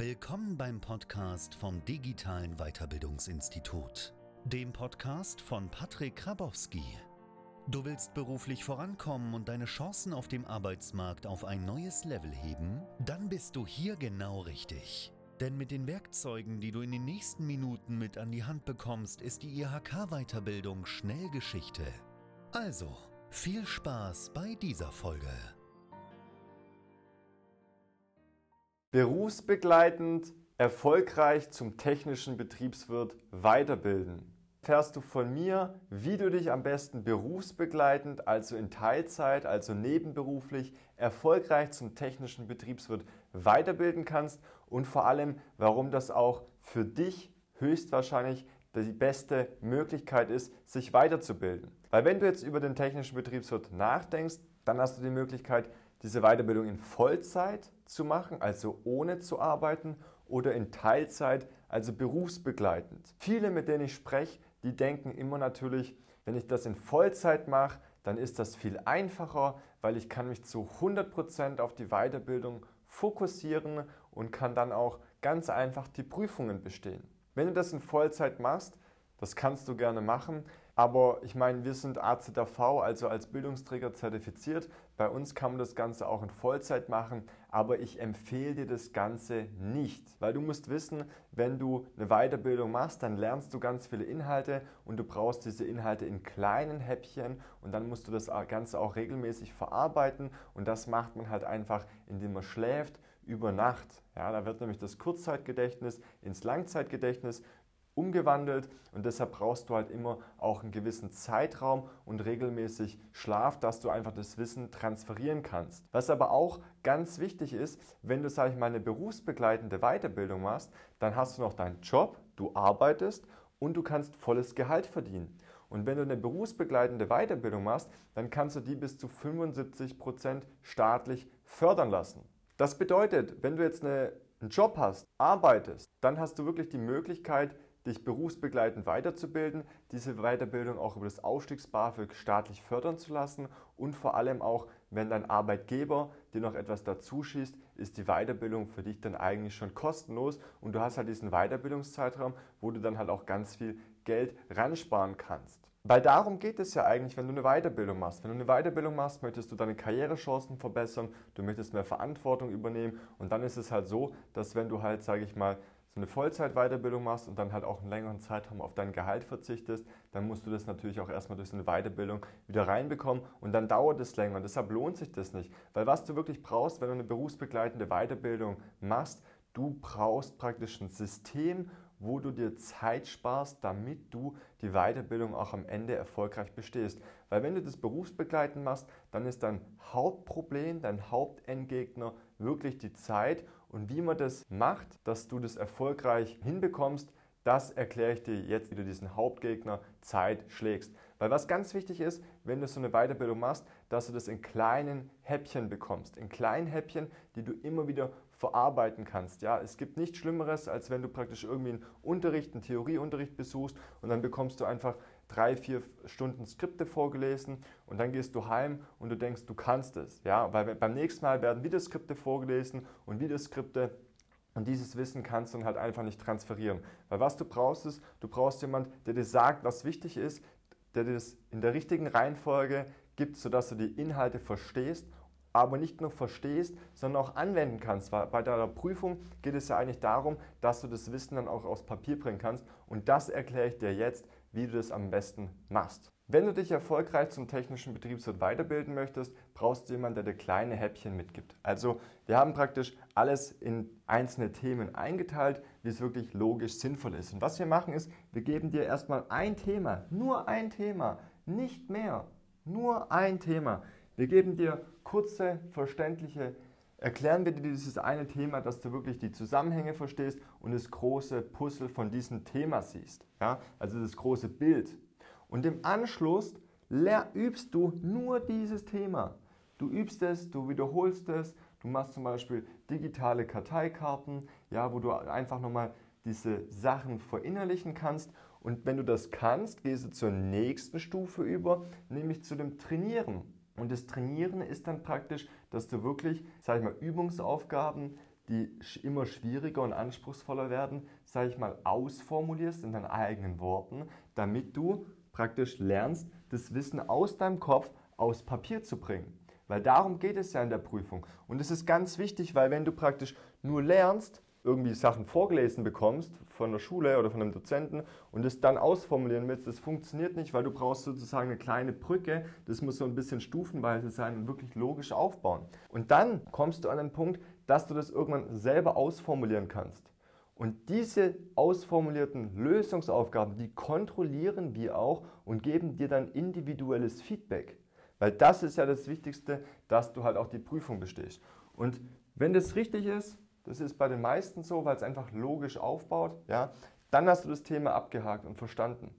Willkommen beim Podcast vom Digitalen Weiterbildungsinstitut, dem Podcast von Patrick Krabowski. Du willst beruflich vorankommen und deine Chancen auf dem Arbeitsmarkt auf ein neues Level heben? Dann bist du hier genau richtig. Denn mit den Werkzeugen, die du in den nächsten Minuten mit an die Hand bekommst, ist die IHK-Weiterbildung schnell Geschichte. Also, viel Spaß bei dieser Folge. Berufsbegleitend erfolgreich zum technischen Betriebswirt weiterbilden. Fährst du von mir, wie du dich am besten berufsbegleitend, also in Teilzeit, also nebenberuflich, erfolgreich zum technischen Betriebswirt weiterbilden kannst und vor allem, warum das auch für dich höchstwahrscheinlich die beste Möglichkeit ist, sich weiterzubilden. Weil wenn du jetzt über den technischen Betriebswirt nachdenkst, dann hast du die Möglichkeit, diese Weiterbildung in Vollzeit zu machen, also ohne zu arbeiten, oder in Teilzeit, also berufsbegleitend. Viele, mit denen ich spreche, die denken immer natürlich, wenn ich das in Vollzeit mache, dann ist das viel einfacher, weil ich kann mich zu 100% auf die Weiterbildung fokussieren und kann dann auch ganz einfach die Prüfungen bestehen. Wenn du das in Vollzeit machst, das kannst du gerne machen. Aber ich meine, wir sind AZV, also als Bildungsträger zertifiziert. Bei uns kann man das Ganze auch in Vollzeit machen, aber ich empfehle dir das Ganze nicht. Weil du musst wissen, wenn du eine Weiterbildung machst, dann lernst du ganz viele Inhalte und du brauchst diese Inhalte in kleinen Häppchen und dann musst du das Ganze auch regelmäßig verarbeiten und das macht man halt einfach, indem man schläft über Nacht. Ja, da wird nämlich das Kurzzeitgedächtnis ins Langzeitgedächtnis umgewandelt und deshalb brauchst du halt immer auch einen gewissen Zeitraum und regelmäßig Schlaf, dass du einfach das Wissen transferieren kannst. Was aber auch ganz wichtig ist, wenn du, sage ich mal, eine berufsbegleitende Weiterbildung machst, dann hast du noch deinen Job, du arbeitest und du kannst volles Gehalt verdienen. Und wenn du eine berufsbegleitende Weiterbildung machst, dann kannst du die bis zu 75 Prozent staatlich fördern lassen. Das bedeutet, wenn du jetzt eine, einen Job hast, arbeitest, dann hast du wirklich die Möglichkeit, dich berufsbegleitend weiterzubilden, diese Weiterbildung auch über das Aufstiegs-BAföG staatlich fördern zu lassen und vor allem auch, wenn dein Arbeitgeber dir noch etwas dazu schießt, ist die Weiterbildung für dich dann eigentlich schon kostenlos und du hast halt diesen Weiterbildungszeitraum, wo du dann halt auch ganz viel Geld ransparen kannst. Weil darum geht es ja eigentlich, wenn du eine Weiterbildung machst. Wenn du eine Weiterbildung machst, möchtest du deine Karrierechancen verbessern, du möchtest mehr Verantwortung übernehmen und dann ist es halt so, dass wenn du halt, sage ich mal, so eine Vollzeit-Weiterbildung machst und dann halt auch einen längeren Zeitraum auf dein Gehalt verzichtest, dann musst du das natürlich auch erstmal durch so eine Weiterbildung wieder reinbekommen und dann dauert es länger. Und deshalb lohnt sich das nicht. Weil was du wirklich brauchst, wenn du eine berufsbegleitende Weiterbildung machst, du brauchst praktisch ein System, wo du dir Zeit sparst, damit du die Weiterbildung auch am Ende erfolgreich bestehst. Weil wenn du das berufsbegleitend machst, dann ist dein Hauptproblem, dein Hauptendgegner wirklich die Zeit. Und wie man das macht, dass du das erfolgreich hinbekommst, das erkläre ich dir jetzt, wie du diesen Hauptgegner Zeit schlägst. Weil was ganz wichtig ist, wenn du so eine Weiterbildung machst, dass du das in kleinen Häppchen bekommst. In kleinen Häppchen, die du immer wieder verarbeiten kannst. Ja, es gibt nichts Schlimmeres, als wenn du praktisch irgendwie einen Unterricht, einen Theorieunterricht besuchst und dann bekommst du einfach drei, vier Stunden Skripte vorgelesen und dann gehst du heim und du denkst, du kannst es. Ja, weil beim nächsten Mal werden wieder Skripte vorgelesen und wieder Skripte und dieses Wissen kannst du dann halt einfach nicht transferieren. Weil was du brauchst ist, du brauchst jemanden, der dir sagt, was wichtig ist, der dir das in der richtigen Reihenfolge gibt, sodass du die Inhalte verstehst aber nicht nur verstehst, sondern auch anwenden kannst. Weil bei deiner Prüfung geht es ja eigentlich darum, dass du das Wissen dann auch aufs Papier bringen kannst. Und das erkläre ich dir jetzt, wie du das am besten machst. Wenn du dich erfolgreich zum technischen Betriebswirt weiterbilden möchtest, brauchst du jemanden, der dir kleine Häppchen mitgibt. Also wir haben praktisch alles in einzelne Themen eingeteilt, wie es wirklich logisch sinnvoll ist. Und was wir machen ist, wir geben dir erstmal ein Thema, nur ein Thema, nicht mehr, nur ein Thema. Wir geben dir kurze, verständliche, erklären wir dir dieses eine Thema, dass du wirklich die Zusammenhänge verstehst und das große Puzzle von diesem Thema siehst. Ja? Also das große Bild. Und im Anschluss übst du nur dieses Thema. Du übst es, du wiederholst es, du machst zum Beispiel digitale Karteikarten, ja, wo du einfach nochmal diese Sachen verinnerlichen kannst. Und wenn du das kannst, gehst du zur nächsten Stufe über, nämlich zu dem Trainieren. Und das Trainieren ist dann praktisch, dass du wirklich, sag ich mal, Übungsaufgaben die immer schwieriger und anspruchsvoller werden, sage ich mal, ausformulierst in deinen eigenen Worten, damit du praktisch lernst, das Wissen aus deinem Kopf aus Papier zu bringen. Weil darum geht es ja in der Prüfung. Und es ist ganz wichtig, weil wenn du praktisch nur lernst, irgendwie Sachen vorgelesen bekommst von der Schule oder von einem Dozenten und es dann ausformulieren willst, das funktioniert nicht, weil du brauchst sozusagen eine kleine Brücke, das muss so ein bisschen stufenweise sein und wirklich logisch aufbauen. Und dann kommst du an den Punkt, dass du das irgendwann selber ausformulieren kannst. Und diese ausformulierten Lösungsaufgaben, die kontrollieren wir auch und geben dir dann individuelles Feedback. Weil das ist ja das Wichtigste, dass du halt auch die Prüfung bestehst. Und wenn das richtig ist, das ist bei den meisten so, weil es einfach logisch aufbaut, ja, dann hast du das Thema abgehakt und verstanden.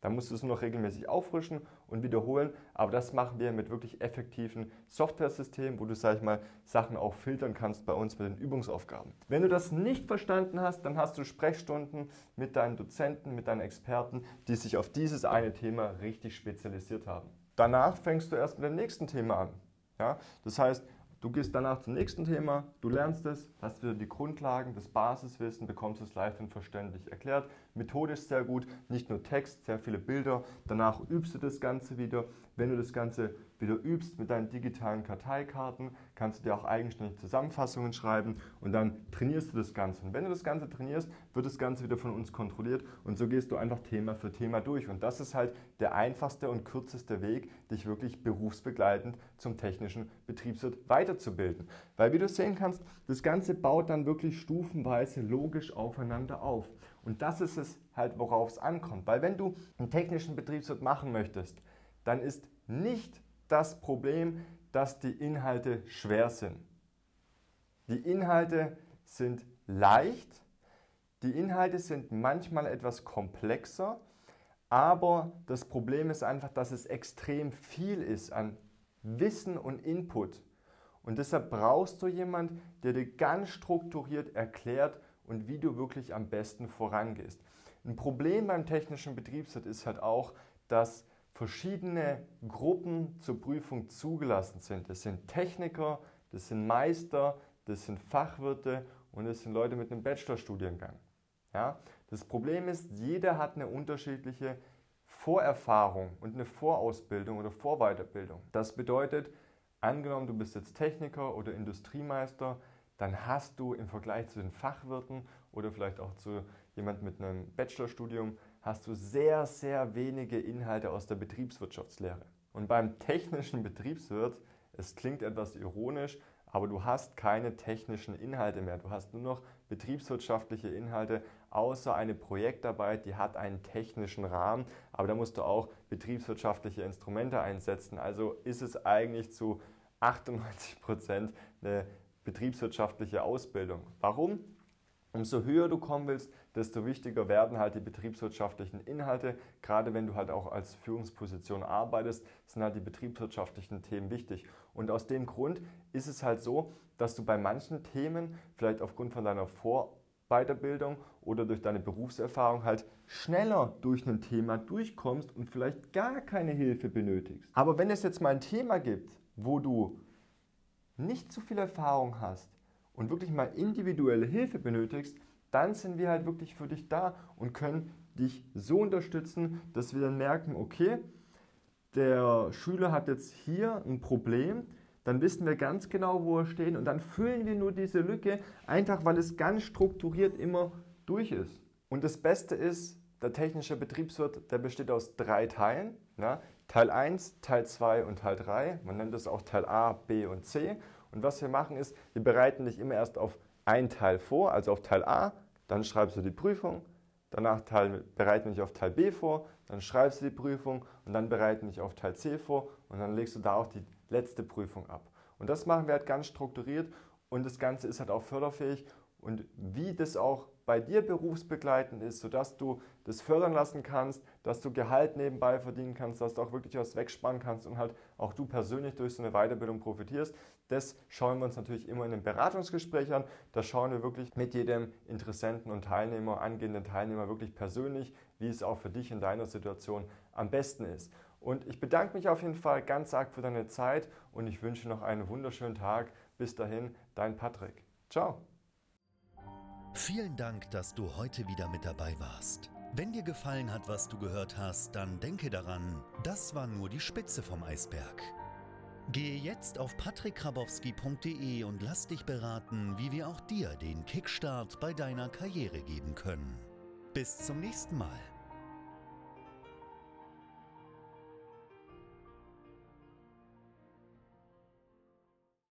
Dann musst du es nur noch regelmäßig auffrischen und wiederholen, aber das machen wir mit wirklich effektiven Software-Systemen, wo du, sag ich mal, Sachen auch filtern kannst bei uns mit den Übungsaufgaben. Wenn du das nicht verstanden hast, dann hast du Sprechstunden mit deinen Dozenten, mit deinen Experten, die sich auf dieses eine Thema richtig spezialisiert haben. Danach fängst du erst mit dem nächsten Thema an. Ja? Das heißt, Du gehst danach zum nächsten Thema, du lernst es, hast wieder die Grundlagen, das Basiswissen, bekommst es leicht und verständlich erklärt. Methodisch sehr gut, nicht nur Text, sehr viele Bilder. Danach übst du das Ganze wieder. Wenn du das Ganze wieder übst mit deinen digitalen Karteikarten, kannst du dir auch eigenständig Zusammenfassungen schreiben und dann trainierst du das Ganze. Und wenn du das Ganze trainierst, wird das Ganze wieder von uns kontrolliert und so gehst du einfach Thema für Thema durch. Und das ist halt der einfachste und kürzeste Weg, dich wirklich berufsbegleitend zum technischen Betriebswirt weiterzubilden. Weil wie du sehen kannst, das Ganze baut dann wirklich stufenweise logisch aufeinander auf. Und das ist es halt, worauf es ankommt. Weil wenn du einen technischen Betriebswirt machen möchtest, dann ist nicht das Problem, dass die Inhalte schwer sind. Die Inhalte sind leicht, die Inhalte sind manchmal etwas komplexer, aber das Problem ist einfach, dass es extrem viel ist an Wissen und Input. Und deshalb brauchst du jemanden, der dir ganz strukturiert erklärt und wie du wirklich am besten vorangehst. Ein Problem beim technischen Betriebswirt ist halt auch, dass verschiedene Gruppen zur Prüfung zugelassen sind. Das sind Techniker, das sind Meister, das sind Fachwirte und das sind Leute mit einem Bachelorstudiengang. Ja? Das Problem ist, jeder hat eine unterschiedliche Vorerfahrung und eine Vorausbildung oder Vorweiterbildung. Das bedeutet, angenommen, du bist jetzt Techniker oder Industriemeister, dann hast du im Vergleich zu den Fachwirten oder vielleicht auch zu jemand mit einem Bachelorstudium hast du sehr, sehr wenige Inhalte aus der Betriebswirtschaftslehre. Und beim technischen Betriebswirt, es klingt etwas ironisch, aber du hast keine technischen Inhalte mehr. Du hast nur noch betriebswirtschaftliche Inhalte, außer eine Projektarbeit, die hat einen technischen Rahmen, aber da musst du auch betriebswirtschaftliche Instrumente einsetzen. Also ist es eigentlich zu 98 Prozent eine betriebswirtschaftliche Ausbildung. Warum? Umso höher du kommen willst, desto wichtiger werden halt die betriebswirtschaftlichen Inhalte. Gerade wenn du halt auch als Führungsposition arbeitest, sind halt die betriebswirtschaftlichen Themen wichtig. Und aus dem Grund ist es halt so, dass du bei manchen Themen vielleicht aufgrund von deiner Vorweiterbildung oder durch deine Berufserfahrung halt schneller durch ein Thema durchkommst und vielleicht gar keine Hilfe benötigst. Aber wenn es jetzt mal ein Thema gibt, wo du nicht so viel Erfahrung hast, und wirklich mal individuelle Hilfe benötigst, dann sind wir halt wirklich für dich da und können dich so unterstützen, dass wir dann merken, okay, der Schüler hat jetzt hier ein Problem, dann wissen wir ganz genau, wo er steht und dann füllen wir nur diese Lücke, einfach weil es ganz strukturiert immer durch ist. Und das Beste ist, der technische Betriebswirt, der besteht aus drei Teilen. Ja? Teil 1, Teil 2 und Teil 3. Man nennt das auch Teil A, B und C. Und was wir machen ist, wir bereiten dich immer erst auf ein Teil vor, also auf Teil A, dann schreibst du die Prüfung, danach Teil, bereiten wir dich auf Teil B vor, dann schreibst du die Prüfung und dann bereiten wir dich auf Teil C vor und dann legst du da auch die letzte Prüfung ab. Und das machen wir halt ganz strukturiert und das Ganze ist halt auch förderfähig und wie das auch bei dir berufsbegleitend ist, sodass du das fördern lassen kannst, dass du Gehalt nebenbei verdienen kannst, dass du auch wirklich was wegsparen kannst und halt auch du persönlich durch so eine Weiterbildung profitierst. Das schauen wir uns natürlich immer in einem Beratungsgespräch an. Da schauen wir wirklich mit jedem Interessenten und Teilnehmer, angehenden Teilnehmer wirklich persönlich, wie es auch für dich in deiner Situation am besten ist. Und ich bedanke mich auf jeden Fall ganz arg für deine Zeit und ich wünsche noch einen wunderschönen Tag. Bis dahin, dein Patrick. Ciao. Vielen Dank, dass du heute wieder mit dabei warst. Wenn dir gefallen hat, was du gehört hast, dann denke daran, das war nur die Spitze vom Eisberg. Gehe jetzt auf patrickkrabowski.de und lass dich beraten, wie wir auch dir den Kickstart bei deiner Karriere geben können. Bis zum nächsten Mal.